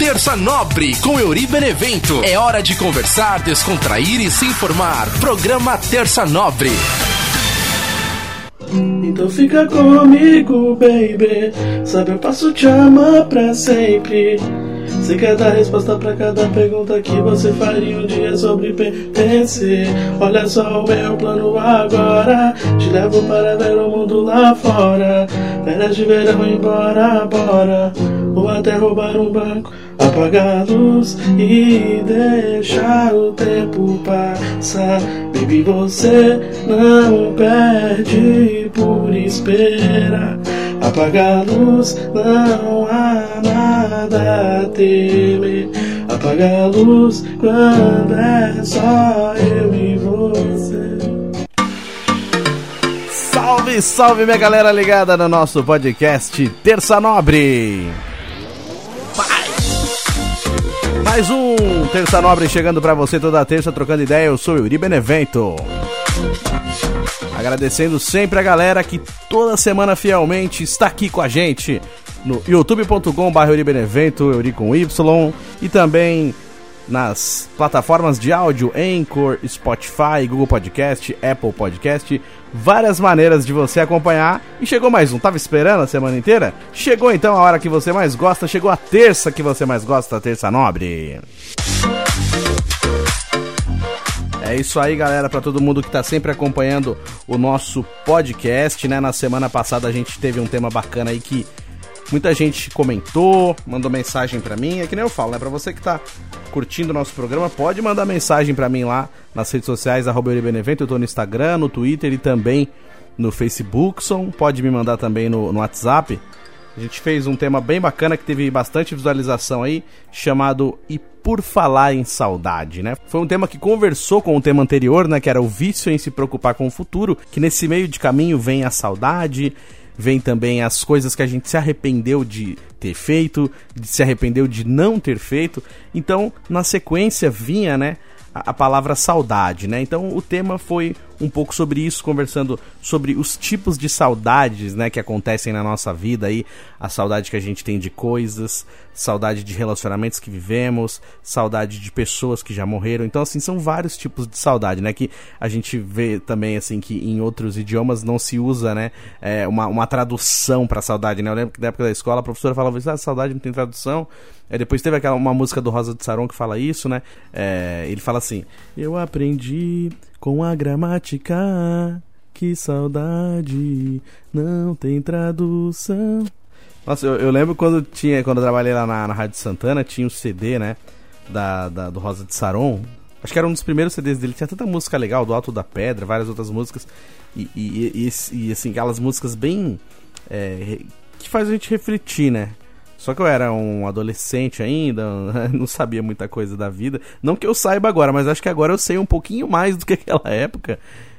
Terça Nobre com Euri Benevento. É hora de conversar, descontrair e se informar. Programa Terça Nobre. Então fica comigo, baby. Sabe, eu posso te amar pra sempre. Se quer dar resposta pra cada pergunta que você faria um dia sobre pertencer. Olha só o meu plano agora. Te levo para ver o mundo lá fora. Férias de verão embora, bora. Ou até roubar um banco. Apagar a luz e deixar o tempo passar. Baby, você não perde por esperar. Apagar a luz, não há nada a temer. A luz quando é só eu e você. Salve, salve, minha galera ligada no nosso podcast Terça Nobre. Mais um Terça Nobre chegando pra você toda terça, trocando ideia. Eu sou o Yuri Benevento. Agradecendo sempre a galera que toda semana fielmente está aqui com a gente no youtube.com.br Benevento, Euri com Y, e também nas plataformas de áudio Anchor, Spotify, Google Podcast, Apple Podcast, várias maneiras de você acompanhar. E chegou mais um, tava esperando a semana inteira? Chegou então a hora que você mais gosta, chegou a terça que você mais gosta, a terça nobre. É isso aí, galera, para todo mundo que tá sempre acompanhando o nosso podcast, né? Na semana passada a gente teve um tema bacana aí que muita gente comentou, mandou mensagem para mim, é que nem eu falo, né? Para você que tá curtindo o nosso programa, pode mandar mensagem para mim lá nas redes sociais arroba eu tô no Instagram, no Twitter e também no Facebook, pode me mandar também no, no WhatsApp. A gente fez um tema bem bacana que teve bastante visualização aí, chamado E por falar em saudade, né? Foi um tema que conversou com o tema anterior, né, que era o vício em se preocupar com o futuro, que nesse meio de caminho vem a saudade, vem também as coisas que a gente se arrependeu de ter feito, de se arrependeu de não ter feito. Então, na sequência vinha, né, a, a palavra saudade, né? Então, o tema foi um pouco sobre isso, conversando sobre os tipos de saudades, né, que acontecem na nossa vida aí, a saudade que a gente tem de coisas, saudade de relacionamentos que vivemos, saudade de pessoas que já morreram. Então, assim, são vários tipos de saudade, né, que a gente vê também, assim, que em outros idiomas não se usa, né, é, uma, uma tradução para saudade, né? Eu lembro que na época da escola a professora falava isso, ah, saudade não tem tradução. É, depois teve aquela uma música do Rosa de Saron que fala isso, né? É, ele fala assim: Eu aprendi com a gramática. Que saudade, não tem tradução. Nossa, eu, eu, lembro quando tinha, quando eu trabalhei lá na, na Rádio Santana, tinha um CD, né? Da, da, do Rosa de Saron. Acho que era um dos primeiros CDs dele. Tinha tanta música legal, do Alto da Pedra, várias outras músicas. E, e, e, e assim, aquelas músicas bem. É, que faz a gente refletir, né? Só que eu era um adolescente ainda, não sabia muita coisa da vida. Não que eu saiba agora, mas acho que agora eu sei um pouquinho mais do que aquela época.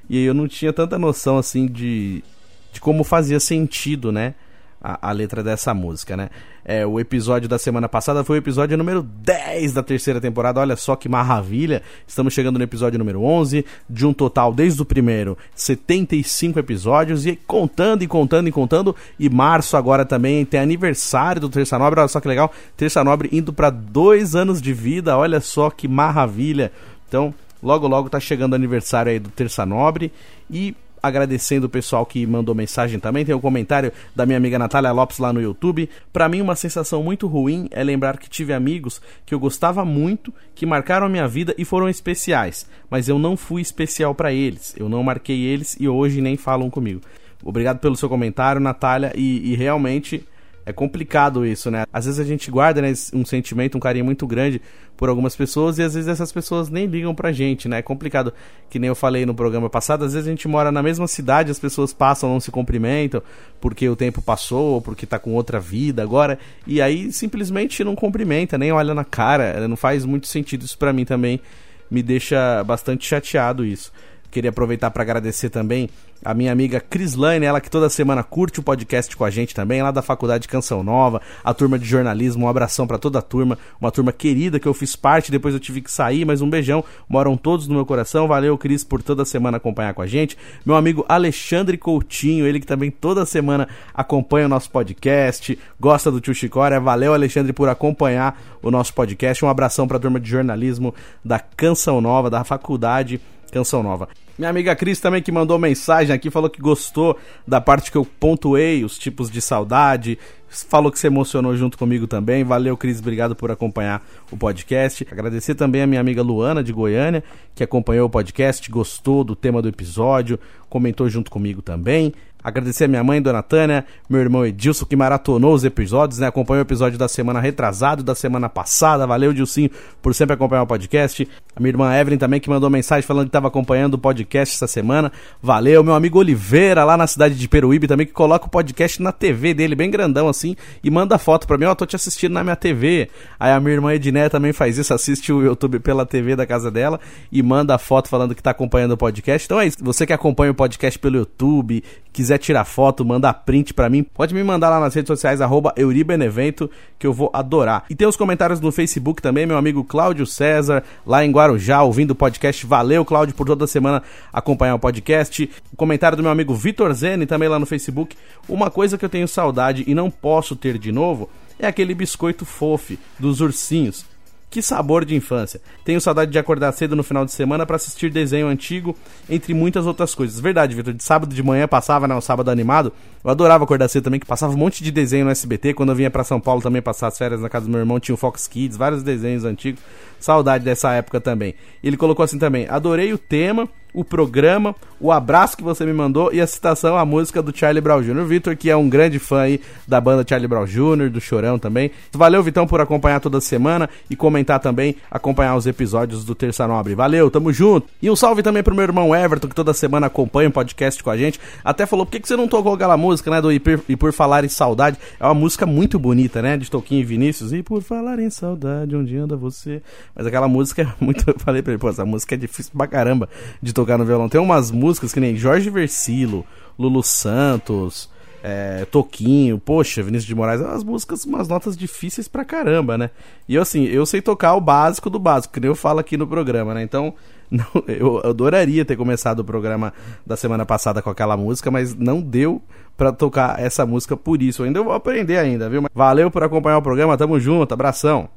E eu não tinha tanta noção assim de, de como fazia sentido, né? A, a, letra dessa música, né? É, o episódio da semana passada foi o episódio número 10 da terceira temporada. Olha só que maravilha! Estamos chegando no episódio número 11, de um total, desde o primeiro, 75 episódios. E contando e contando e contando. E março agora também tem aniversário do Terça Nobre. Olha só que legal! Terça Nobre indo para dois anos de vida. Olha só que maravilha! Então, logo logo tá chegando o aniversário aí do Terça Nobre. E agradecendo o pessoal que mandou mensagem também. Tem o um comentário da minha amiga Natália Lopes lá no YouTube. Para mim, uma sensação muito ruim é lembrar que tive amigos que eu gostava muito, que marcaram a minha vida e foram especiais, mas eu não fui especial para eles. Eu não marquei eles e hoje nem falam comigo. Obrigado pelo seu comentário, Natália, e, e realmente é complicado isso, né? Às vezes a gente guarda né, um sentimento, um carinho muito grande por algumas pessoas e às vezes essas pessoas nem ligam pra gente, né? É complicado, que nem eu falei no programa passado, às vezes a gente mora na mesma cidade, as pessoas passam, não se cumprimentam, porque o tempo passou, porque tá com outra vida agora, e aí simplesmente não cumprimenta, nem olha na cara, não faz muito sentido isso pra mim também, me deixa bastante chateado isso. Queria aproveitar para agradecer também a minha amiga Crislane, ela que toda semana curte o podcast com a gente também, lá da Faculdade de Canção Nova, a turma de jornalismo, um abração para toda a turma, uma turma querida que eu fiz parte, depois eu tive que sair, mas um beijão, moram todos no meu coração, valeu Cris por toda semana acompanhar com a gente, meu amigo Alexandre Coutinho, ele que também toda semana acompanha o nosso podcast, gosta do Tio Chicória, valeu Alexandre por acompanhar o nosso podcast, um abração para a turma de jornalismo da Canção Nova, da Faculdade Canção Nova. Minha amiga Cris também que mandou mensagem aqui, falou que gostou da parte que eu pontuei os tipos de saudade, falou que se emocionou junto comigo também. Valeu, Cris, obrigado por acompanhar o podcast. Agradecer também a minha amiga Luana de Goiânia, que acompanhou o podcast, gostou do tema do episódio, comentou junto comigo também. Agradecer a minha mãe, Dona Tânia, meu irmão Edilson, que maratonou os episódios, né? Acompanhou o episódio da semana retrasado, da semana passada. Valeu, Dilcinho, por sempre acompanhar o podcast. A minha irmã Evelyn também, que mandou mensagem falando que estava acompanhando o podcast essa semana. Valeu. Meu amigo Oliveira, lá na cidade de Peruíbe, também, que coloca o podcast na TV dele, bem grandão assim, e manda foto pra mim. Ó, oh, tô te assistindo na minha TV. Aí a minha irmã Edné também faz isso, assiste o YouTube pela TV da casa dela e manda foto falando que tá acompanhando o podcast. Então é isso. Você que acompanha o podcast pelo YouTube, quiser tirar foto, mandar print para mim, pode me mandar lá nas redes sociais, arroba Euribenevento, que eu vou adorar. E tem os comentários no Facebook também, meu amigo Cláudio César, lá em Guarujá, ouvindo o podcast. Valeu, Cláudio, por toda semana acompanhar o podcast. O comentário do meu amigo Vitor Zene, também lá no Facebook. Uma coisa que eu tenho saudade e não posso ter de novo é aquele biscoito fofo dos ursinhos. Que sabor de infância. Tenho saudade de acordar cedo no final de semana para assistir desenho antigo, entre muitas outras coisas. Verdade, Vitor. De sábado de manhã passava, né? O sábado animado. Eu adorava acordar cedo também, que passava um monte de desenho no SBT. Quando eu vinha para São Paulo também passar as férias na casa do meu irmão, tinha o Fox Kids, vários desenhos antigos. Saudade dessa época também. Ele colocou assim também: adorei o tema o programa, o abraço que você me mandou e a citação à música do Charlie Brown Jr. Vitor, que é um grande fã aí da banda Charlie Brown Jr., do Chorão também. Valeu, Vitão, por acompanhar toda semana e comentar também, acompanhar os episódios do Terça Nobre. Valeu, tamo junto. E um salve também pro meu irmão Everton, que toda semana acompanha o podcast com a gente. Até falou, por que, que você não tocou aquela música, né, do E por, e por Falar em Saudade? É uma música muito bonita, né, de Toquinho e Vinícius. E por falar em saudade, onde anda você? Mas aquela música é muito... Eu falei pra ele, pô, essa música é difícil pra caramba de tocar no violão. Tem umas músicas que nem Jorge Versilo, Lulu Santos, é, Toquinho, poxa, Vinícius de Moraes, umas músicas, umas notas difíceis pra caramba, né? E eu, assim, eu sei tocar o básico do básico, que nem eu falo aqui no programa, né? Então, não, eu adoraria ter começado o programa da semana passada com aquela música, mas não deu para tocar essa música por isso. Ainda vou aprender ainda, viu? Valeu por acompanhar o programa, tamo junto, abração.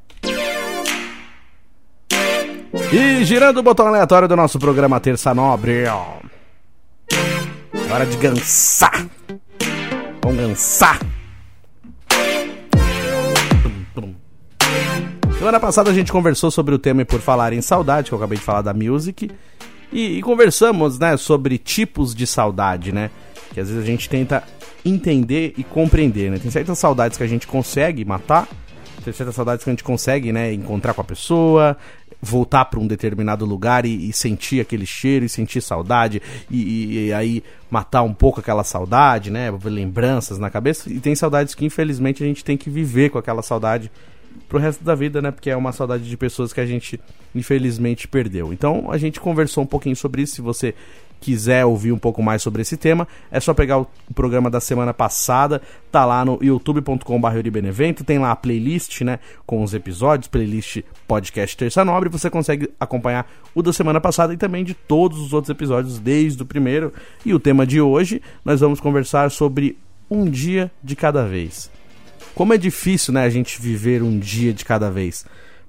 E girando o botão aleatório do nosso programa Terça Nobre. Hora de gansar. Vamos gansar. Semana passada a gente conversou sobre o tema e por falar em saudade, que eu acabei de falar da music. E, e, conversamos, né, sobre tipos de saudade, né? Que às vezes a gente tenta entender e compreender, né? Tem certas saudades que a gente consegue matar, certas saudades que a gente consegue, né, encontrar com a pessoa, voltar para um determinado lugar e, e, sentir aquele cheiro e sentir saudade e, e, e, aí matar um pouco aquela saudade, né? Lembranças na cabeça. E tem saudades que infelizmente a gente tem que viver com aquela saudade pro resto da vida, né? Porque é uma saudade de pessoas que a gente infelizmente perdeu. Então a gente conversou um pouquinho sobre isso. Se você quiser ouvir um pouco mais sobre esse tema, é só pegar o programa da semana passada, tá lá no youtube.com.br Benevento, tem lá a playlist, né, com os episódios, playlist podcast Terça Nobre, você consegue acompanhar o da semana passada e também de todos os outros episódios desde o primeiro. E o tema de hoje, nós vamos conversar sobre um dia de cada vez. Como é difícil, né, a gente viver um dia de cada vez.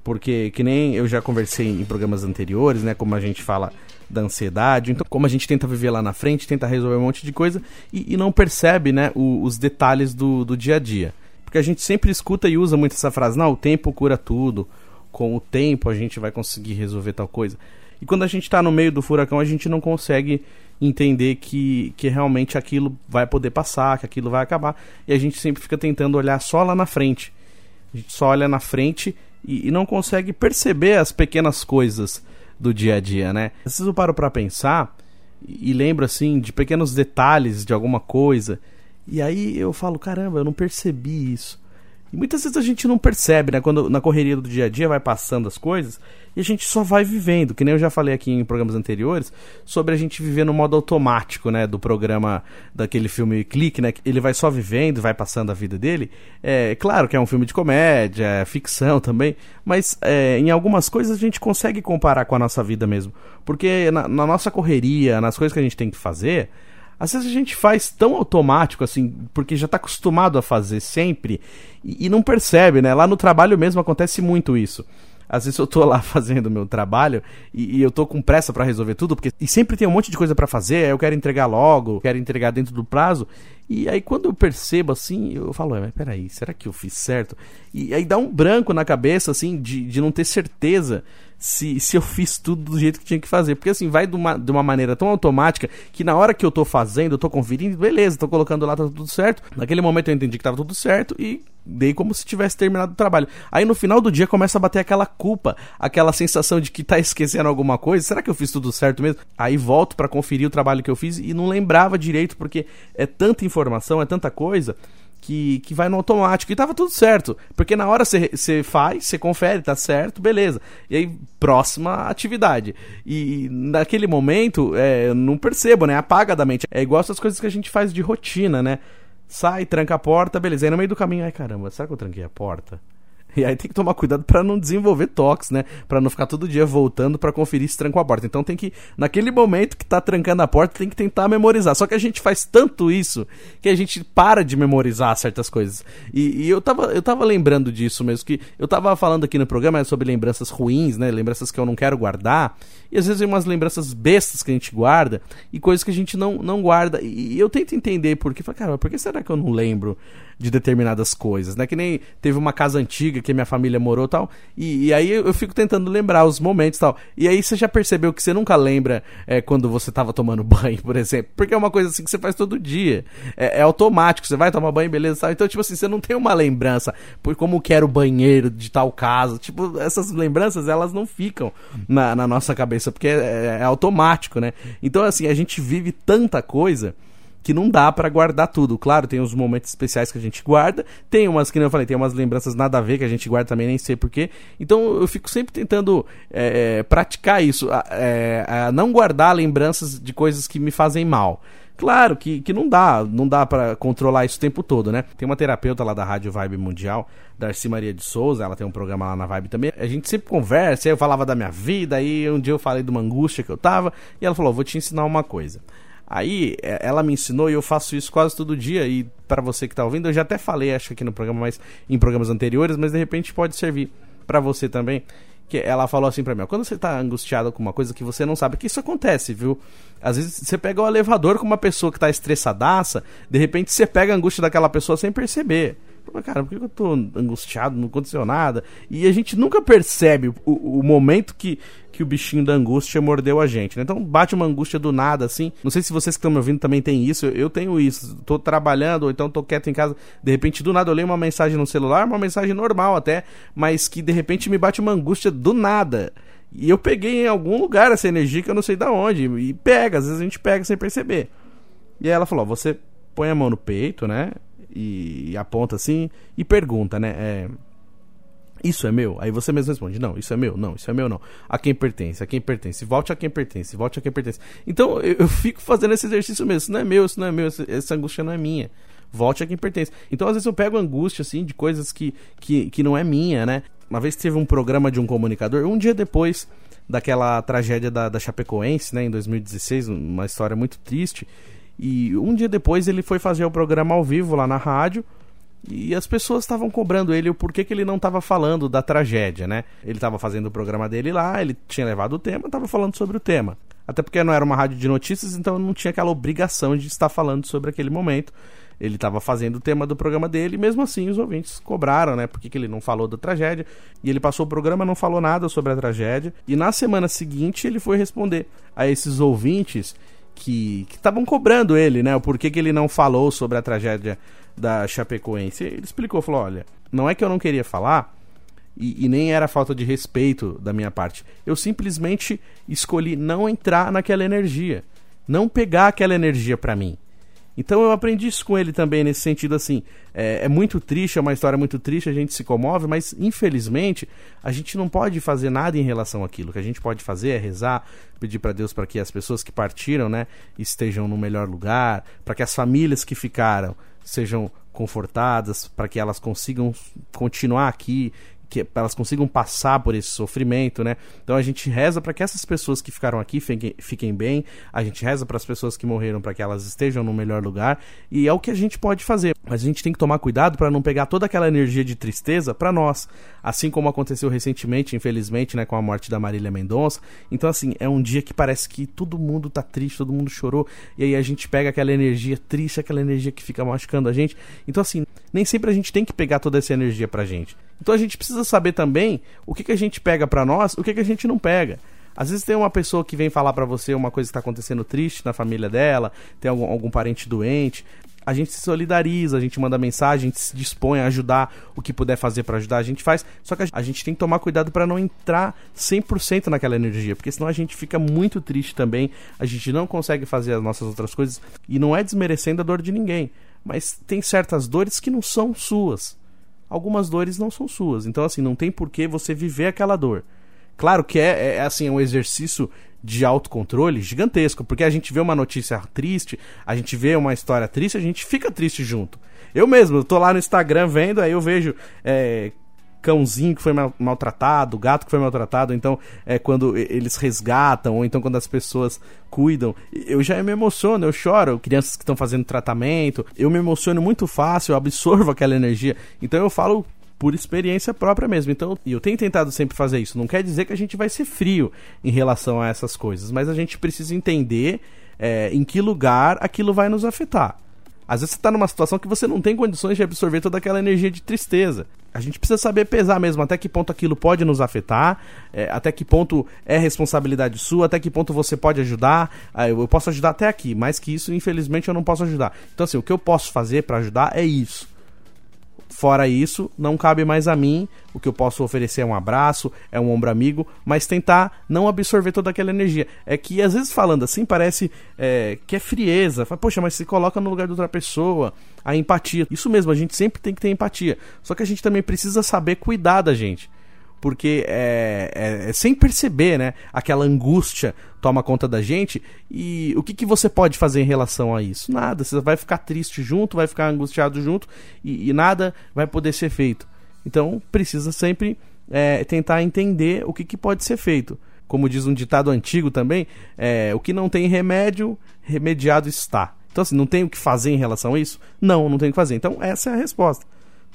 Porque, que nem eu já conversei em programas anteriores, né, como a gente fala da ansiedade. Então, como a gente tenta viver lá na frente, tenta resolver um monte de coisa e, e não percebe né, o, os detalhes do, do dia a dia. Porque a gente sempre escuta e usa muito essa frase: não, o tempo cura tudo, com o tempo a gente vai conseguir resolver tal coisa. E quando a gente está no meio do furacão, a gente não consegue entender que, que realmente aquilo vai poder passar, que aquilo vai acabar. E a gente sempre fica tentando olhar só lá na frente. A gente só olha na frente e, e não consegue perceber as pequenas coisas do dia a dia, né? Às vezes eu paro pra pensar e lembro assim de pequenos detalhes de alguma coisa. E aí eu falo, caramba, eu não percebi isso. E muitas vezes a gente não percebe, né? Quando na correria do dia a dia vai passando as coisas e a gente só vai vivendo, que nem eu já falei aqui em programas anteriores, sobre a gente viver no modo automático, né? Do programa, daquele filme Clique, né? Ele vai só vivendo, vai passando a vida dele. É claro que é um filme de comédia, é ficção também, mas é, em algumas coisas a gente consegue comparar com a nossa vida mesmo. Porque na, na nossa correria, nas coisas que a gente tem que fazer às vezes a gente faz tão automático, assim, porque já está acostumado a fazer sempre e, e, não percebe, né? Lá no trabalho mesmo acontece muito isso. Às vezes eu tô lá fazendo meu trabalho e, e eu tô com pressa para resolver tudo, porque e sempre tem um monte de coisa para fazer, eu quero entregar logo, quero entregar dentro do prazo. E aí quando eu percebo assim, eu falo, mas peraí, será que eu fiz certo? E aí dá um branco na cabeça, assim, de, de não ter certeza se, se eu fiz tudo do jeito que tinha que fazer. Porque assim, vai de uma, de uma maneira tão automática que na hora que eu tô fazendo, eu tô conferindo, beleza, tô colocando lá, tá tudo certo. Naquele momento eu entendi que tava tudo certo e dei como se tivesse terminado o trabalho. Aí no final do dia começa a bater aquela culpa, aquela sensação de que tá esquecendo alguma coisa. Será que eu fiz tudo certo mesmo? Aí volto para conferir o trabalho que eu fiz e não lembrava direito porque é tanta informação, é tanta coisa que, que vai no automático. E tava tudo certo. Porque na hora você faz, você confere, tá certo, beleza. E aí, próxima atividade. E naquele momento, é, não percebo, né? Apaga da mente. É igual essas coisas que a gente faz de rotina, né? Sai, tranca a porta, beleza. Aí no meio do caminho, ai caramba, será que eu tranquei a porta? E aí tem que tomar cuidado para não desenvolver toques, né? Para não ficar todo dia voltando para conferir se tranca a porta. Então tem que, naquele momento que tá trancando a porta, tem que tentar memorizar. Só que a gente faz tanto isso que a gente para de memorizar certas coisas. E, e eu, tava, eu tava lembrando disso mesmo, que eu tava falando aqui no programa sobre lembranças ruins, né? Lembranças que eu não quero guardar. E às vezes tem umas lembranças bestas que a gente guarda e coisas que a gente não, não guarda. E, eu tento entender por que. Cara, por que será que eu não lembro de determinadas coisas, né? Que nem teve uma casa antiga que minha família morou tal. E, e aí eu, fico tentando lembrar os momentos tal. E aí você já percebeu que você nunca lembra é, quando você tava tomando banho, por exemplo. Porque é uma coisa assim que você faz todo dia. É, é automático, você vai tomar banho, beleza tal. Então, tipo assim, você não tem uma lembrança por como que era o banheiro de tal casa. Tipo, essas lembranças, elas não ficam na, na nossa cabeça, porque é, é automático, né? Então, assim, a gente vive tanta coisa que não dá para guardar tudo. Claro, tem os momentos especiais que a gente guarda, tem umas, que eu falei, tem umas lembranças nada a ver que a gente guarda também, nem sei porquê. Então eu fico sempre tentando é, praticar isso, é, a não guardar lembranças de coisas que me fazem mal. Claro que, que não dá, não dá para controlar isso o tempo todo, né? Tem uma terapeuta lá da Rádio Vibe Mundial, Darcy Maria de Souza, ela tem um programa lá na Vibe também. A gente sempre conversa, eu falava da minha vida, aí um dia eu falei de uma angústia que eu tava, e ela falou: "Vou te ensinar uma coisa". Aí é, ela me ensinou e eu faço isso quase todo dia. E para você que está ouvindo, eu já até falei, acho aqui no programa, mas em programas anteriores, mas de repente pode servir para você também. Que ela falou assim para mim: ó, quando você tá angustiado com uma coisa que você não sabe, que isso acontece, viu? Às vezes você pega o elevador com uma pessoa que tá estressadaça, de repente você pega a angústia daquela pessoa sem perceber. Cara, por que eu tô angustiado? Não aconteceu nada. E a gente nunca percebe o, o momento que, que o bichinho da angústia mordeu a gente, né? Então bate uma angústia do nada, assim. Não sei se vocês que estão me ouvindo também têm isso. Eu tenho isso. Tô trabalhando, ou então tô quieto em casa. De repente, do nada, eu leio uma mensagem no celular, uma mensagem normal até, mas que de repente me bate uma angústia do nada. E eu peguei em algum lugar essa energia que eu não sei da onde. E pega, às vezes a gente pega sem perceber. E aí ela falou: você põe a mão no peito, né? E, e aponta assim e pergunta, né? É, isso é meu? Aí você mesmo responde: Não, isso é meu, não, isso é meu, não. A quem pertence, a quem pertence, volte a quem pertence, volte a quem pertence. Então eu, eu fico fazendo esse exercício mesmo: Isso não é meu, isso não é meu, essa, angústia não é minha. Volte a quem pertence. Então às vezes eu pego angústia assim de coisas que, que, que não é minha, né? Uma vez teve um programa de um comunicador, um dia depois daquela tragédia da, da Chapecoense, né, em 2016, uma história muito triste. E um dia depois ele foi fazer o programa ao vivo lá na rádio. E as pessoas estavam cobrando ele o porquê que ele não estava falando da tragédia, né? Ele estava fazendo o programa dele lá, ele tinha levado o tema, estava falando sobre o tema. Até porque não era uma rádio de notícias, então não tinha aquela obrigação de estar falando sobre aquele momento. Ele estava fazendo o tema do programa dele, e mesmo assim os ouvintes cobraram, né? Por que, que ele não falou da tragédia? E ele passou o programa, não falou nada sobre a tragédia. E na semana seguinte ele foi responder a esses ouvintes que estavam cobrando ele, né? O porquê que ele não falou sobre a tragédia da Chapecoense. Ele explicou, falou: olha, não é que eu não queria falar. E, e, nem era falta de respeito da minha parte. Eu simplesmente escolhi não entrar naquela energia, não pegar aquela energia para mim. Então eu aprendi isso com ele também, nesse sentido assim. É, é, muito triste, é uma história muito triste, a gente se comove, mas infelizmente a gente não pode fazer nada em relação àquilo. O que a gente pode fazer é rezar, pedir para Deus para que as pessoas que partiram, né, estejam no melhor lugar, para que as famílias que ficaram sejam confortadas, para que elas consigam continuar aqui que elas consigam passar por esse sofrimento, né? Então a gente reza para que essas pessoas que ficaram aqui fiquem, fiquem bem, a gente reza para as pessoas que morreram para que elas estejam no melhor lugar, e é o que a gente pode fazer. Mas a gente tem que tomar cuidado para não pegar toda aquela energia de tristeza para nós, assim como aconteceu recentemente, infelizmente, né, com a morte da Marília Mendonça. Então assim, é um dia que parece que todo mundo tá triste, todo mundo chorou, e aí a gente pega aquela energia triste, aquela energia que fica machucando a gente. Então assim, nem sempre a gente tem que pegar toda essa energia pra gente. Então a gente precisa saber também o que, que a gente pega para nós, o que, que a gente não pega. Às vezes tem uma pessoa que vem falar para você uma coisa que está acontecendo triste na família dela, tem algum, algum parente doente. A gente se solidariza, a gente manda mensagem, a gente se dispõe a ajudar o que puder fazer para ajudar, a gente faz. Só que a gente tem que tomar cuidado para não entrar 100% naquela energia, porque senão a gente fica muito triste também, a gente não consegue fazer as nossas outras coisas e não é desmerecendo a dor de ninguém, mas tem certas dores que não são suas algumas dores não são suas. Então, assim, não tem por que você viver aquela dor. Claro que é, é assim, é um exercício de autocontrole gigantesco, porque a gente vê uma notícia triste, a gente vê uma história triste, a gente fica triste junto. Eu mesmo, eu tô lá no Instagram vendo, aí eu vejo é, cãozinho que foi mal, maltratado, gato que foi maltratado, então é quando eles resgatam, ou então quando as pessoas cuidam, eu já me emociono, eu choro, crianças que estão fazendo tratamento, eu me emociono muito fácil, eu absorvo aquela energia. Então eu falo por experiência própria mesmo. Então, eu tenho tentado sempre fazer isso. Não quer dizer que a gente vai ser frio em relação a essas coisas, mas a gente precisa entender é, em que lugar aquilo vai nos afetar. Às vezes você está numa situação que você não tem condições de absorver toda aquela energia de tristeza. A gente precisa saber pesar mesmo até que ponto aquilo pode nos afetar, é, até que ponto é responsabilidade sua, até que ponto você pode ajudar. Eu, eu posso ajudar até aqui, mais que isso, infelizmente, eu não posso ajudar. Então, assim, o que eu posso fazer para ajudar é isso. Fora isso, não cabe mais a mim. O que eu posso oferecer é um abraço, é um ombro amigo, mas tentar não absorver toda aquela energia. É que às vezes falando assim parece é, que é frieza. Fala, Poxa, mas se coloca no lugar de outra pessoa. A empatia. Isso mesmo, a gente sempre tem que ter empatia. Só que a gente também precisa saber cuidar da gente porque é, é, é, sem perceber, né? Aquela angústia toma conta da gente. E o que, que você pode fazer em relação a isso? Nada. Você vai ficar triste junto, vai ficar angustiado junto e, e nada vai poder ser feito. Então precisa sempre é, tentar entender o que, que pode ser feito. Como diz um ditado antigo também, é, o que não tem remédio, remediado está. Então, assim, não tem o que fazer em relação a isso? Não, não tem o que fazer. Então, essa é a resposta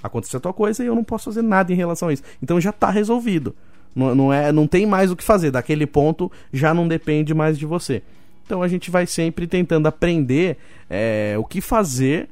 aconteceu tua coisa e eu não posso fazer nada em relação a isso. Então já está resolvido. Não, não, é, não tem mais o que fazer. Daquele ponto já não depende mais de você. Então a gente vai sempre tentando aprender é, o que fazer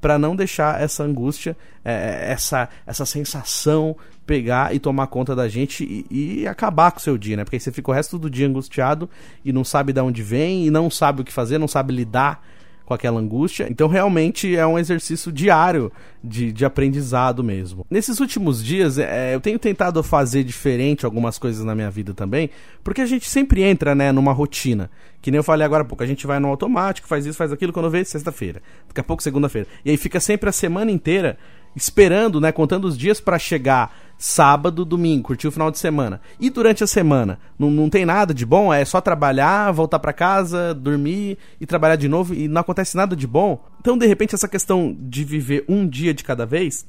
para não deixar essa angústia, é, essa, essa sensação pegar e tomar conta da gente e, e, acabar com o seu dia, né? Porque aí você fica o resto do dia angustiado e não sabe de onde vem e não sabe o que fazer, não sabe lidar com aquela angústia. Então, realmente é um exercício diário de, de aprendizado mesmo. Nesses últimos dias, é, eu tenho tentado fazer diferente algumas coisas na minha vida também, porque a gente sempre entra né, numa rotina. Que nem eu falei agora há pouco, a gente vai no automático, faz isso, faz aquilo, quando vê, sexta-feira. Daqui a pouco, segunda-feira. E aí fica sempre a semana inteira esperando, né, contando os dias para chegar sábado, domingo, curtir o final de semana. E durante a semana, não, não tem nada de bom, é só trabalhar, voltar para casa, dormir e trabalhar de novo e não acontece nada de bom. Então, de repente, essa questão de viver um dia de cada vez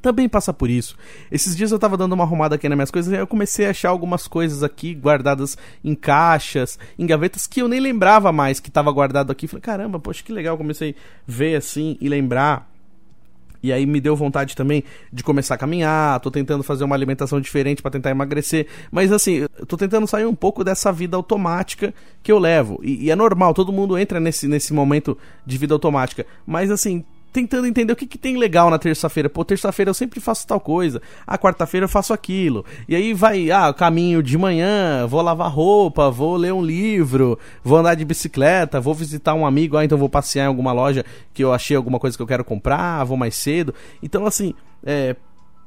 também passa por isso. Esses dias eu tava dando uma arrumada aqui nas minhas coisas e eu comecei a achar algumas coisas aqui guardadas em caixas, em gavetas que eu nem lembrava mais que tava guardado aqui. Falei, caramba, poxa, que legal. Comecei a ver assim e lembrar. E aí me deu vontade também de começar a caminhar, tô tentando fazer uma alimentação diferente para tentar emagrecer, mas assim, tô tentando sair um pouco dessa vida automática que eu levo. E, e, é normal, todo mundo entra nesse, nesse momento de vida automática, mas assim, tentando entender o que, que tem legal na terça-feira. Pô, terça-feira eu sempre faço tal coisa. Ah, quarta-feira eu faço aquilo. E aí vai, ah, caminho de manhã, vou lavar roupa, vou ler um livro, vou andar de bicicleta, vou visitar um amigo, ah, então vou passear em alguma loja que eu achei alguma coisa que eu quero comprar, vou mais cedo. Então, assim, é,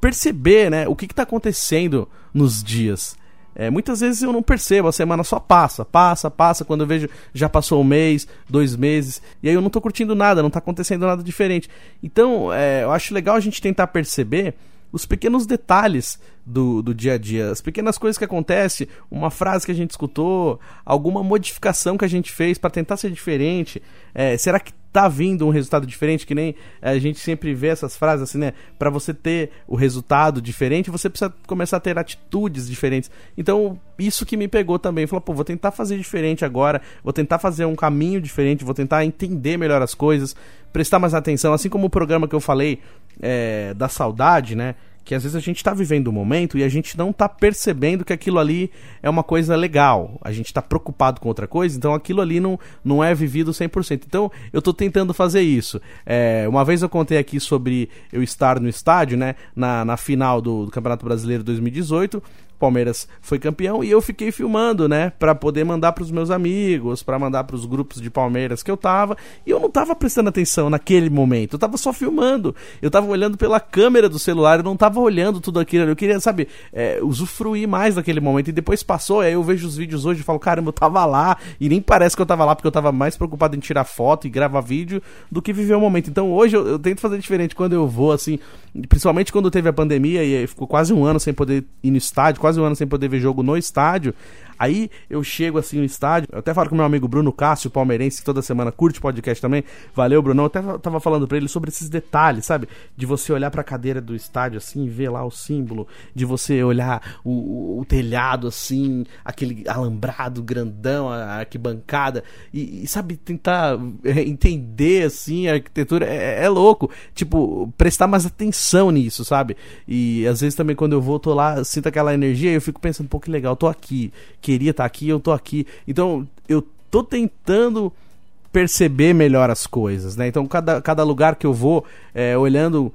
perceber, né, o que está acontecendo nos dias. É, muitas vezes eu não percebo, a semana só passa, passa, passa, quando eu vejo já passou um mês, dois meses, e aí eu não tô curtindo nada, não tá acontecendo nada diferente. Então, é, eu acho legal a gente tentar perceber os pequenos detalhes do, do dia a dia, as pequenas coisas que acontecem, uma frase que a gente escutou, alguma modificação que a gente fez para tentar ser diferente. É, será que tá vindo um resultado diferente? Que nem a gente sempre vê essas frases assim, né? Para você ter o resultado diferente, você precisa começar a ter atitudes diferentes. Então, isso que me pegou também. Falou, pô, vou tentar fazer diferente agora, vou tentar fazer um caminho diferente, vou tentar entender melhor as coisas, prestar mais atenção. Assim como o programa que eu falei é, da saudade, né? Que às vezes a gente está vivendo um momento e a gente não está percebendo que aquilo ali é uma coisa legal. A gente está preocupado com outra coisa, então aquilo ali não, não é vivido 100%. Então eu estou tentando fazer isso. É, uma vez eu contei aqui sobre eu estar no estádio, né, na, na final do, do Campeonato Brasileiro 2018. Palmeiras foi campeão e eu fiquei filmando, né, para poder mandar para os meus amigos, para mandar para os grupos de Palmeiras que eu tava, e eu não tava prestando atenção naquele momento, eu tava só filmando. Eu tava olhando pela câmera do celular, eu não tava olhando tudo aquilo, eu queria, sabe, é, usufruir mais daquele momento e depois passou, aí eu vejo os vídeos hoje e falo, caramba, eu tava lá e nem parece que eu tava lá porque eu tava mais preocupado em tirar foto e gravar vídeo do que viver o momento. Então hoje eu, eu tento fazer diferente quando eu vou assim, principalmente quando teve a pandemia e ficou quase um ano sem poder ir no estádio, quase um ano sem poder ver jogo no estádio. Aí eu chego assim no estádio, eu até falo com meu amigo Bruno Cássio, palmeirense, que toda semana curte podcast também. Valeu, Bruno. Eu até tava falando para ele sobre esses detalhes, sabe? De você olhar para a cadeira do estádio assim ver lá o símbolo, de você olhar o, o, telhado assim, aquele alambrado grandão, a arquibancada, e, e sabe, tentar é, entender assim a arquitetura. É, é, louco. Tipo, prestar mais atenção nisso, sabe? E às vezes também quando eu vou, tô lá, sinto aquela energia e eu fico pensando, pô, que legal, tô aqui queria estar tá aqui, eu tô aqui. Então, eu tô tentando perceber melhor as coisas, né? Então, cada, cada lugar que eu vou, é, olhando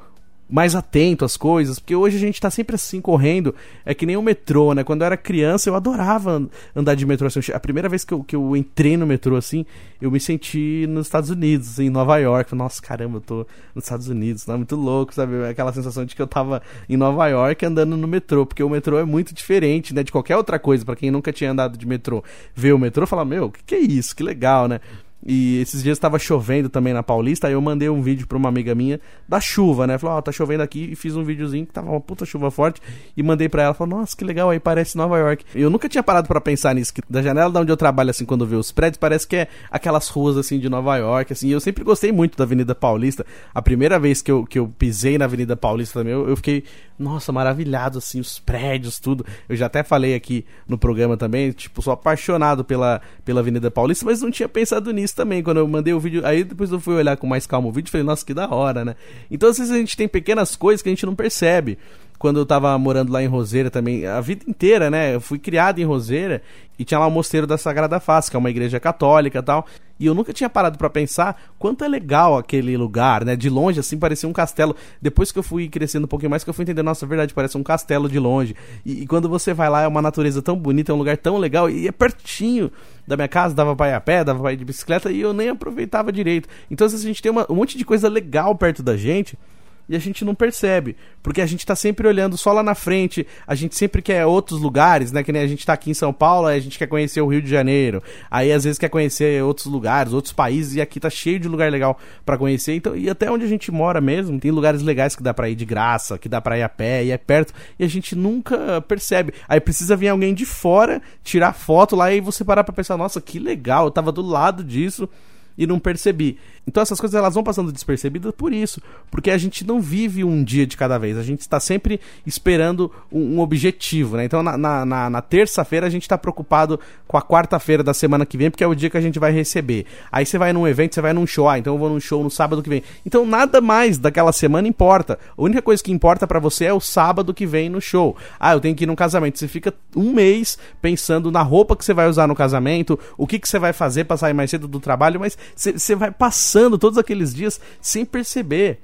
mais atento às coisas, porque hoje a gente tá sempre assim correndo, é que nem o metrô, né? Quando eu era criança eu adorava andar de metrô assim. A primeira vez que eu, que eu entrei no metrô assim, eu me senti nos Estados Unidos, em Nova York. Nossa, caramba, eu tô nos Estados Unidos, tá muito louco, sabe? Aquela sensação de que eu tava em Nova York andando no metrô, porque o metrô é muito diferente, né, de qualquer outra coisa, para quem nunca tinha andado de metrô. Ver o metrô, falar, meu, que, que é isso? Que legal, né? E esses dias estava chovendo também na Paulista, aí eu mandei um vídeo para uma amiga minha da chuva, né? Falou, ó, oh, tá chovendo aqui e fiz um videozinho que tava uma puta chuva forte e mandei para ela, falou: "Nossa, que legal, aí parece Nova York". Eu nunca tinha parado para pensar nisso, que da janela de onde eu trabalho assim, quando vê os prédios, parece que é aquelas ruas assim de Nova York, assim. eu sempre gostei muito da Avenida Paulista. A primeira vez que eu, que eu pisei na Avenida Paulista também, eu, eu fiquei, nossa, maravilhado assim, os prédios, tudo. Eu já até falei aqui no programa também, tipo, sou apaixonado pela pela Avenida Paulista, mas não tinha pensado nisso também quando eu mandei o vídeo. Aí depois eu fui olhar com mais calma o vídeo e falei, nossa, que da hora, né? Então às vezes a gente tem pequenas coisas que a gente não percebe. Quando eu tava morando lá em Roseira também, a vida inteira, né? Eu fui criado em Roseira e tinha lá o Mosteiro da Sagrada Face, que é uma igreja católica e tal. E eu nunca tinha parado para pensar quanto é legal aquele lugar, né? De longe, assim, parecia um castelo. Depois que eu fui crescendo um pouquinho mais, que eu fui entender, nossa, é verdade, parece um castelo de longe. E, e, quando você vai lá, é uma natureza tão bonita, é um lugar tão legal, e é pertinho da minha casa, dava pra ir a pé, dava pra ir de bicicleta, e eu nem aproveitava direito. Então, assim, a gente tem uma, um monte de coisa legal perto da gente e a gente não percebe, porque a gente tá sempre olhando só lá na frente, a gente sempre quer outros lugares, né? Que nem a gente tá aqui em São Paulo, a gente quer conhecer o Rio de Janeiro, aí às vezes quer conhecer outros lugares, outros países, e aqui tá cheio de lugar legal para conhecer, então, e até onde a gente mora mesmo, tem lugares legais que dá pra ir de graça, que dá pra ir a pé, e é perto, e a gente nunca percebe. Aí precisa vir alguém de fora, tirar foto lá, e você parar pra pensar, nossa, que legal, eu tava do lado disso, e não percebi. Então essas coisas elas vão passando despercebidas por isso, porque a gente não vive um dia de cada vez, a gente está sempre esperando um, um, objetivo, né? Então na, na, na terça-feira a gente está preocupado com a quarta-feira da semana que vem, porque é o dia que a gente vai receber. Aí você vai num evento, você vai num show, ah, então eu vou num show no sábado que vem. Então nada mais daquela semana importa. A única coisa que importa para você é o sábado que vem no show. Ah, eu tenho que ir num casamento. Você fica um mês pensando na roupa que você vai usar no casamento, o que, que você vai fazer para sair mais cedo do trabalho, mas você vai passando todos aqueles dias sem perceber.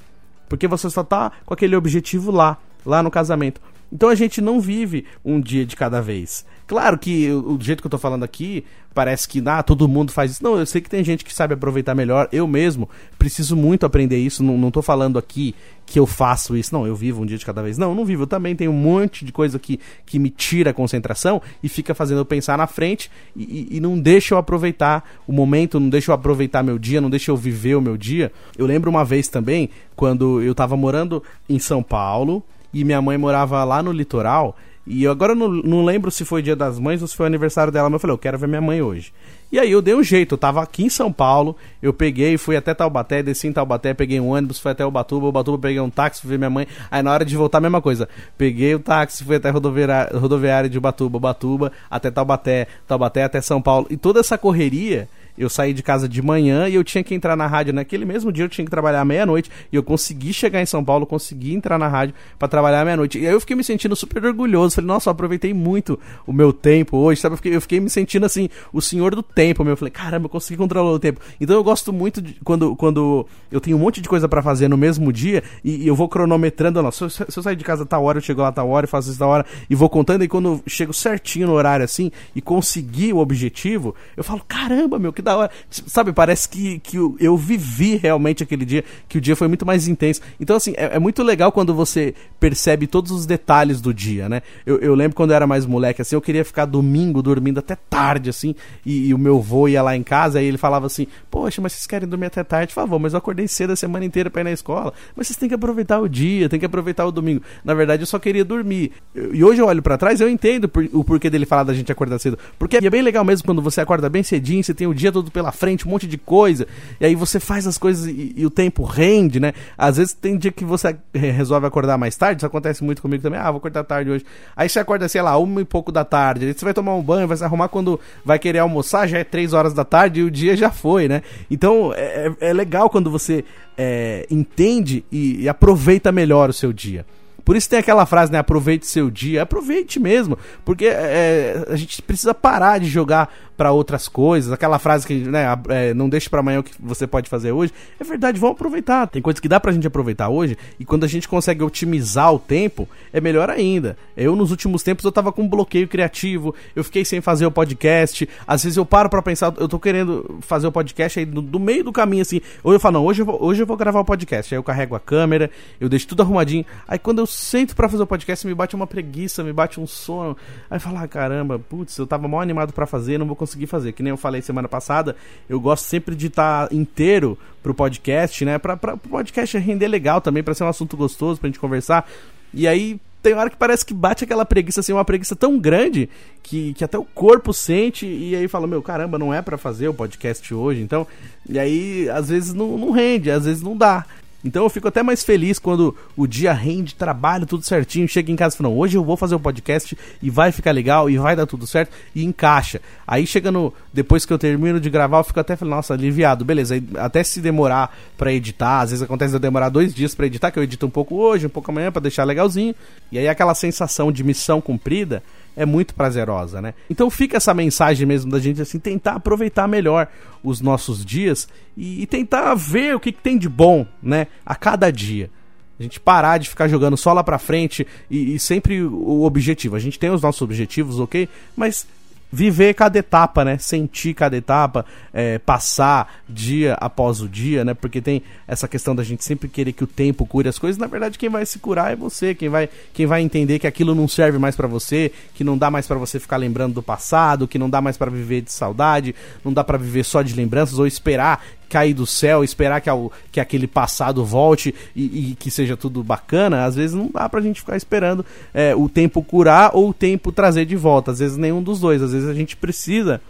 Porque você só tá com aquele objetivo lá, lá no casamento. Então a gente não vive um dia de cada vez. Claro que o, o jeito que eu tô falando aqui parece que ah, todo mundo faz isso. Não, eu sei que tem gente que sabe aproveitar melhor. Eu mesmo preciso muito aprender isso. Não, não tô falando aqui que eu faço isso. Não, eu vivo um dia de cada vez. Não, eu não vivo. Eu também tenho um monte de coisa que, que me tira a concentração e fica fazendo eu pensar na frente e, e, e não deixa eu aproveitar o momento, não deixa eu aproveitar meu dia, não deixa eu viver o meu dia. Eu lembro uma vez também, quando eu tava morando em São Paulo e minha mãe morava lá no litoral e eu agora não, não lembro se foi dia das mães ou se foi aniversário dela, mas eu falei, eu quero ver minha mãe hoje. E aí eu dei um jeito, eu tava aqui em São Paulo, eu peguei, fui até Taubaté, desci em Taubaté, peguei um ônibus, fui até Ubatuba, Ubatuba peguei um táxi, fui ver minha mãe. Aí na hora de voltar a mesma coisa. Peguei o táxi, fui até rodoviária, rodoviária de Ubatuba, Ubatuba, até Taubaté, Taubaté até São Paulo. E toda essa correria eu saí de casa de manhã e eu tinha que entrar na rádio naquele mesmo dia, eu tinha que trabalhar meia-noite e eu consegui chegar em São Paulo, consegui entrar na rádio para trabalhar meia-noite. E aí eu fiquei me sentindo super orgulhoso. Falei, nossa, eu aproveitei muito o meu tempo hoje, sabe? Eu fiquei, eu fiquei me sentindo assim, o senhor do tempo, meu. Eu falei, caramba, eu consegui controlar o tempo. Então eu gosto muito de quando, quando eu tenho um monte de coisa para fazer no mesmo dia e, e eu vou cronometrando, não, se se eu sair de casa tal hora, eu chego lá tal hora e faço isso tal hora e vou contando e quando eu chego certinho no horário assim e conseguir o objetivo, eu falo, caramba, meu, que da hora. Sabe, parece que, que eu vivi realmente aquele dia, que o dia foi muito mais intenso. Então, assim, é, é muito legal quando você percebe todos os detalhes do dia, né? Eu, eu, lembro quando eu era mais moleque, assim, eu queria ficar domingo dormindo até tarde, assim, e, e o meu avô ia lá em casa e ele falava assim: Poxa, mas vocês querem dormir até tarde? Por favor, mas eu acordei cedo a semana inteira pra ir na escola. Mas vocês têm que aproveitar o dia, tem que aproveitar o domingo. Na verdade, eu só queria dormir. e hoje eu olho para trás eu entendo por, o porquê dele falar da gente acordar cedo. Porque é bem legal mesmo quando você acorda bem cedinho, você tem o dia todo pela frente, um monte de coisa, e aí você faz as coisas e, e o tempo rende, né? Às vezes tem dia que você resolve acordar mais tarde, isso acontece muito comigo também, ah, vou acordar tarde hoje. Aí você acorda, sei lá, uma e pouco da tarde, aí você vai tomar um banho, vai se arrumar quando vai querer almoçar, já é três horas da tarde e o dia já foi, né? Então é, é, é legal quando você é, entende e, e aproveita melhor o seu dia. Por isso tem aquela frase, né? Aproveite seu dia. Aproveite mesmo. Porque é, a gente precisa parar de jogar para outras coisas. Aquela frase que, né, é, não deixe para amanhã o que você pode fazer hoje. É verdade, vamos aproveitar. Tem coisas que dá pra gente aproveitar hoje e quando a gente consegue otimizar o tempo, é melhor ainda. Eu nos últimos tempos eu tava com um bloqueio criativo, eu fiquei sem fazer o podcast. Às vezes eu paro para pensar, eu tô querendo fazer o podcast aí do, meio do caminho assim. Ou eu falo, não, hoje eu, vou, hoje eu vou gravar o podcast. Aí eu carrego a câmera, eu deixo tudo arrumadinho. Aí quando eu sento para fazer o podcast, me bate uma preguiça, me bate um sono. Aí falo, ah, caramba, putz, eu tava mal animado para fazer, não vou conseguir conseguir fazer. Que nem eu falei semana passada, eu gosto sempre de estar tá inteiro pro podcast, né? Pra, pra, pro podcast render legal também, para ser um assunto gostoso pra gente conversar. E aí tem hora que parece que bate aquela preguiça, assim, uma preguiça tão grande que, que até o corpo sente e aí fala, meu, caramba, não é para fazer o podcast hoje, então. E aí, às vezes não, não rende, às vezes não dá. Então eu fico até mais feliz quando o dia rende, trabalho tudo certinho, chega em casa e fala, hoje eu vou fazer o podcast e vai ficar legal e vai dar tudo certo e encaixa. Aí chegando, depois que eu termino de gravar, eu fico até falando, nossa, aliviado, beleza. Até se demorar para editar, às vezes acontece eu demorar dois dias para editar, que eu edito um pouco hoje, um pouco amanhã para deixar legalzinho. E aí aquela sensação de missão cumprida é muito prazerosa, né? Então fica essa mensagem mesmo da gente assim tentar aproveitar melhor os nossos dias e, e tentar ver o que, que, tem de bom, né? A cada dia. A gente parar de ficar jogando só lá pra frente e, e sempre o objetivo. A gente tem os nossos objetivos, ok? Mas viver cada etapa, né? Sentir cada etapa, é, passar dia após o dia, né? Porque tem essa questão da gente sempre querer que o tempo cure as coisas. Na verdade, quem vai se curar é você, quem vai, quem vai entender que aquilo não serve mais para você, que não dá mais para você ficar lembrando do passado, que não dá mais para viver de saudade, não dá para viver só de lembranças ou esperar cair do céu, esperar que, ao, que aquele passado volte e, e, que seja tudo bacana, às vezes não dá pra gente ficar esperando é, o tempo curar ou o tempo trazer de volta. Às vezes nenhum dos dois. Às vezes a gente precisa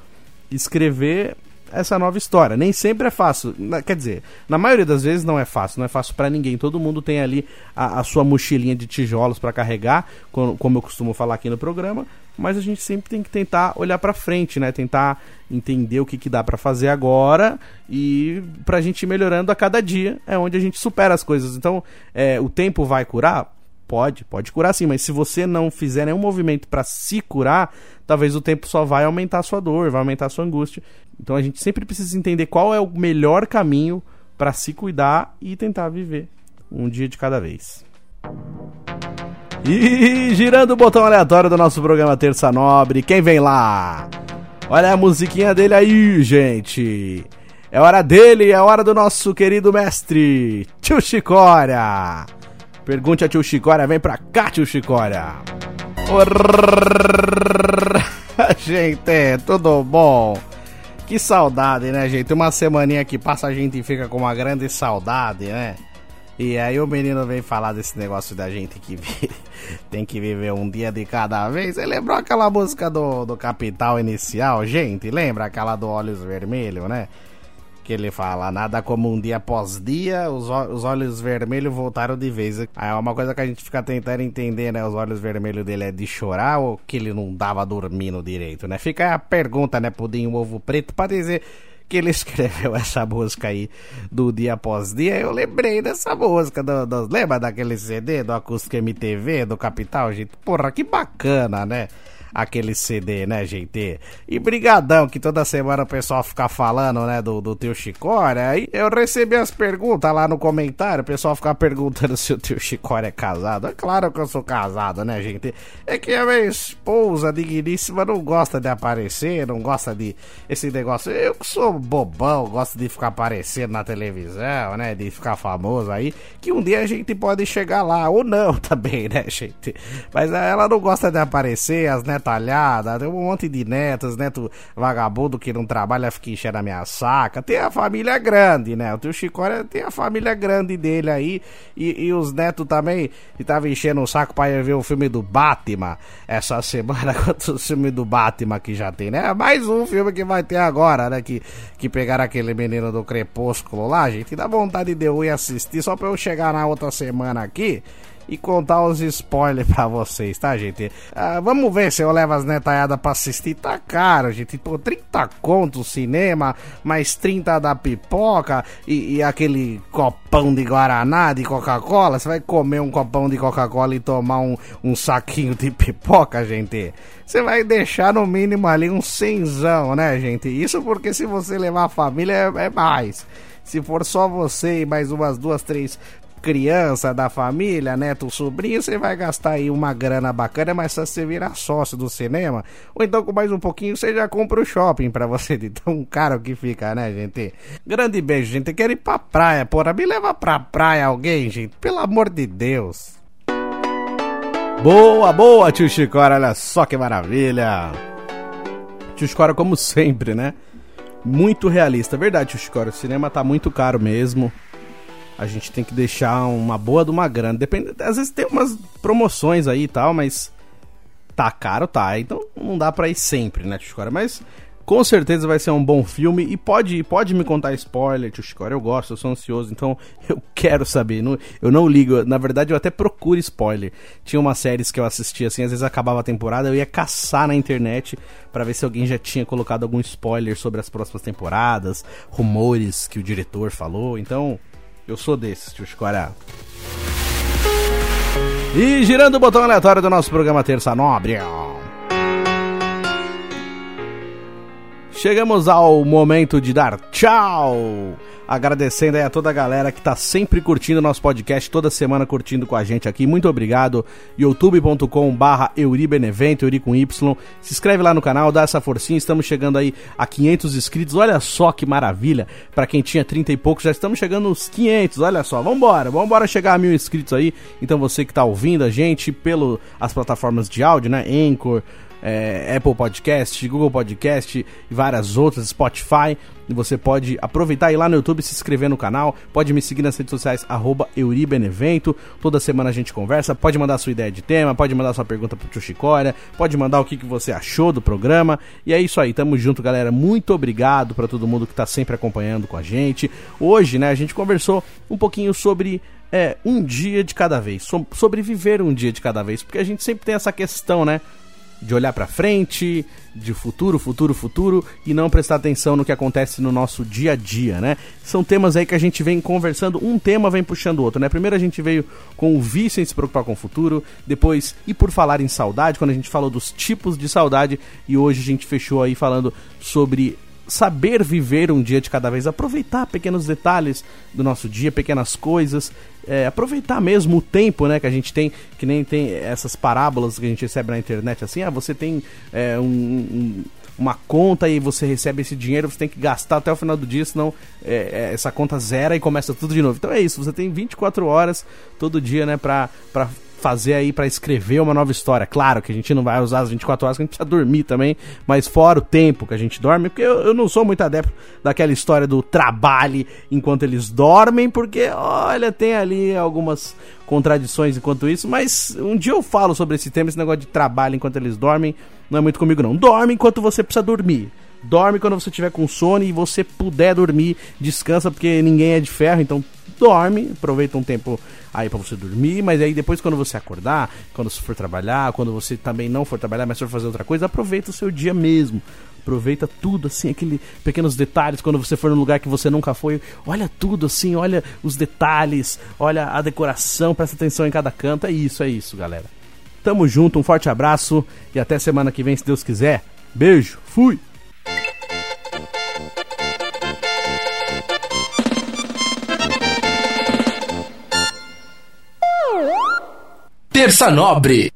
escrever essa nova história. Nem sempre é fácil. Quer dizer, na maioria das vezes não é fácil. Não é fácil para ninguém. Todo mundo tem ali a, a sua mochilinha de tijolos para carregar, como, como eu costumo falar aqui no programa mas a gente sempre tem que tentar olhar para frente, né? Tentar entender o que, que dá para fazer agora e pra gente ir melhorando a cada dia é onde a gente supera as coisas. Então, é, o tempo vai curar? Pode, pode curar sim, mas se você não fizer nenhum movimento para se curar, talvez o tempo só vai aumentar a sua dor, vai aumentar a sua angústia. Então a gente sempre precisa entender qual é o melhor caminho para se cuidar e tentar viver um dia de cada vez. E girando o botão aleatório do nosso programa Terça Nobre, quem vem lá? Olha a musiquinha dele aí, gente. É hora dele, é hora do nosso querido mestre, Tio Chicória. Pergunte a Tio Chicória, vem pra cá, Tio Chicória. gente, tudo bom? Que saudade, né, gente? Uma semaninha que passa a gente fica com uma grande saudade, né? E aí o menino vem falar desse negócio da gente que tem que viver um dia de cada vez. Você lembrou aquela música do, do Capital Inicial, gente? Lembra aquela do Olhos Vermelhos, né? Que ele fala, nada como um dia após dia, os, os olhos vermelhos voltaram de vez. É uma coisa que a gente fica tentando entender, né? Os olhos vermelhos dele é de chorar ou que ele não dava dormindo direito, né? Fica a pergunta, né, Pudim Ovo Preto, pra dizer que ele escreveu essa música aí do dia após dia, eu lembrei dessa música. Do, do, lembra daquele CD do Acústico MTV, do Capital, gente? Porra, que bacana, né? Aquele CD, né, gente? E brigadão que toda semana o pessoal fica falando, né, do, do teu Chicória. Aí eu recebi as perguntas lá no comentário, o pessoal fica perguntando se o teu Chicória é casado. É claro que eu sou casado, né, gente? É que a minha esposa digníssima não gosta de aparecer, não gosta de esse negócio. Eu sou bobão, gosto de ficar aparecendo na televisão, né, de ficar famoso aí, que um dia a gente pode chegar lá, ou não também, né, gente? Mas ela não gosta de aparecer, as netas talhada, tem um monte de netos, neto vagabundo que não trabalha, fica enchendo a minha saca. Tem a família grande, né? O tio Chicória tem a família grande dele aí. E, e os netos também estavam enchendo o saco pra ver o filme do Batman essa semana. Quantos filmes do Batman que já tem, né? Mais um filme que vai ter agora, né? Que, que pegaram aquele menino do Crepúsculo lá, gente. Dá vontade de eu ir assistir só pra eu chegar na outra semana aqui e contar os spoilers pra vocês, tá, gente? Ah, vamos ver se eu levo as netalhadas pra assistir. Tá caro, gente. Pô, 30 conto cinema, mais 30 da pipoca e, e aquele copão de Guaraná, de Coca-Cola. Você vai comer um copão de Coca-Cola e tomar um, um saquinho de pipoca, gente? Você vai deixar no mínimo ali um cenzão, né, gente? Isso porque se você levar a família é, é mais. Se for só você e mais umas duas, três criança da família, neto, sobrinho, você vai gastar aí uma grana bacana, mas se você virar sócio do cinema, ou então com mais um pouquinho você já compra o shopping pra você de tão caro que fica, né, gente? Grande beijo, gente. Quero ir pra praia, porra. Me leva pra praia alguém, gente. Pelo amor de Deus. Boa, boa, tio Chicora. Olha só que maravilha. Tio Chicora, como sempre, né? Muito realista. Verdade, tio Chicora. O cinema tá muito caro mesmo a gente tem que deixar uma boa de uma grana. Depende, às vezes tem umas promoções aí e tal, mas tá caro, tá. Então não dá pra ir sempre, né, Tchicora? Mas com certeza vai ser um bom filme e pode, pode me contar spoiler, Tchicora. Eu gosto, eu sou ansioso, então eu quero saber. Não, eu não ligo, na verdade eu até procuro spoiler. Tinha umas séries que eu assistia assim, às vezes acabava a temporada, eu ia caçar na internet para ver se alguém já tinha colocado algum spoiler sobre as próximas temporadas, rumores que o diretor falou. Então, eu sou desses, tio Chicorá. E girando o botão aleatório do nosso programa Terça Nobre. Chegamos ao momento de dar tchau Agradecendo aí a toda a galera que tá sempre curtindo nosso podcast, toda semana curtindo com a gente aqui. Muito obrigado. youtube.com barra Euribenevento, Euri com Y. Se inscreve lá no canal, dá essa forcinha. Estamos chegando aí a 500 inscritos. Olha só que maravilha. Para quem tinha 30 e poucos, já estamos chegando nos 500. Olha só, vambora. Vambora chegar a mil inscritos aí. Então você que tá ouvindo a gente pelo as plataformas de áudio, né? Anchor, é, Apple Podcast, Google Podcast e várias outras, Spotify. Você pode aproveitar e ir lá no YouTube, se inscrever no canal, pode me seguir nas redes sociais, arroba Euribenevento. Toda semana a gente conversa, pode mandar sua ideia de tema, pode mandar sua pergunta pro Tio Chicória, pode mandar o que, que você achou do programa. E é isso aí, tamo junto, galera. Muito obrigado para todo mundo que tá sempre acompanhando com a gente. Hoje, né, a gente conversou um pouquinho sobre é, um dia de cada vez, sobre viver um dia de cada vez, porque a gente sempre tem essa questão, né? De olhar para frente, de futuro, futuro, futuro e não prestar atenção no que acontece no nosso dia a dia, né? São temas aí que a gente vem conversando, um tema vem puxando o outro, né? Primeiro a gente veio com o vício em se preocupar com o futuro, depois e por falar em saudade, quando a gente falou dos tipos de saudade e hoje a gente fechou aí falando sobre saber viver um dia de cada vez, aproveitar pequenos detalhes do nosso dia, pequenas coisas é, aproveitar mesmo o tempo, né, que a gente tem, que nem tem essas parábolas que a gente recebe na internet, assim, ah, você tem é, um, um uma conta e você recebe esse dinheiro, você tem que gastar até o final do dia, senão é, é, essa conta zera e começa tudo de novo. Então é isso, você tem 24 horas todo dia, né, pra, pra fazer aí para escrever uma nova história. Claro que a gente não vai usar as 24 horas, que a gente precisa dormir também, mas fora o tempo que a gente dorme, porque eu, eu não sou muito adepto daquela história do trabalho enquanto eles dormem, porque olha, tem ali algumas contradições enquanto isso, mas um dia eu falo sobre esse tema, esse negócio de trabalho enquanto eles dormem, não é muito comigo não. Dorme enquanto você precisa dormir. Dorme quando você tiver com sono e você puder dormir, descansa porque ninguém é de ferro, então dorme, aproveita um tempo aí para você dormir, mas aí depois quando você acordar, quando você for trabalhar, quando você também não for trabalhar, mas for fazer outra coisa, aproveita o seu dia mesmo. Aproveita tudo assim, aqueles pequenos detalhes quando você for num lugar que você nunca foi. Olha tudo assim, olha os detalhes, olha a decoração, presta atenção em cada canto. É isso, é isso, galera. Tamo junto, um forte abraço e até semana que vem, se Deus quiser. Beijo, fui! Terça Nobre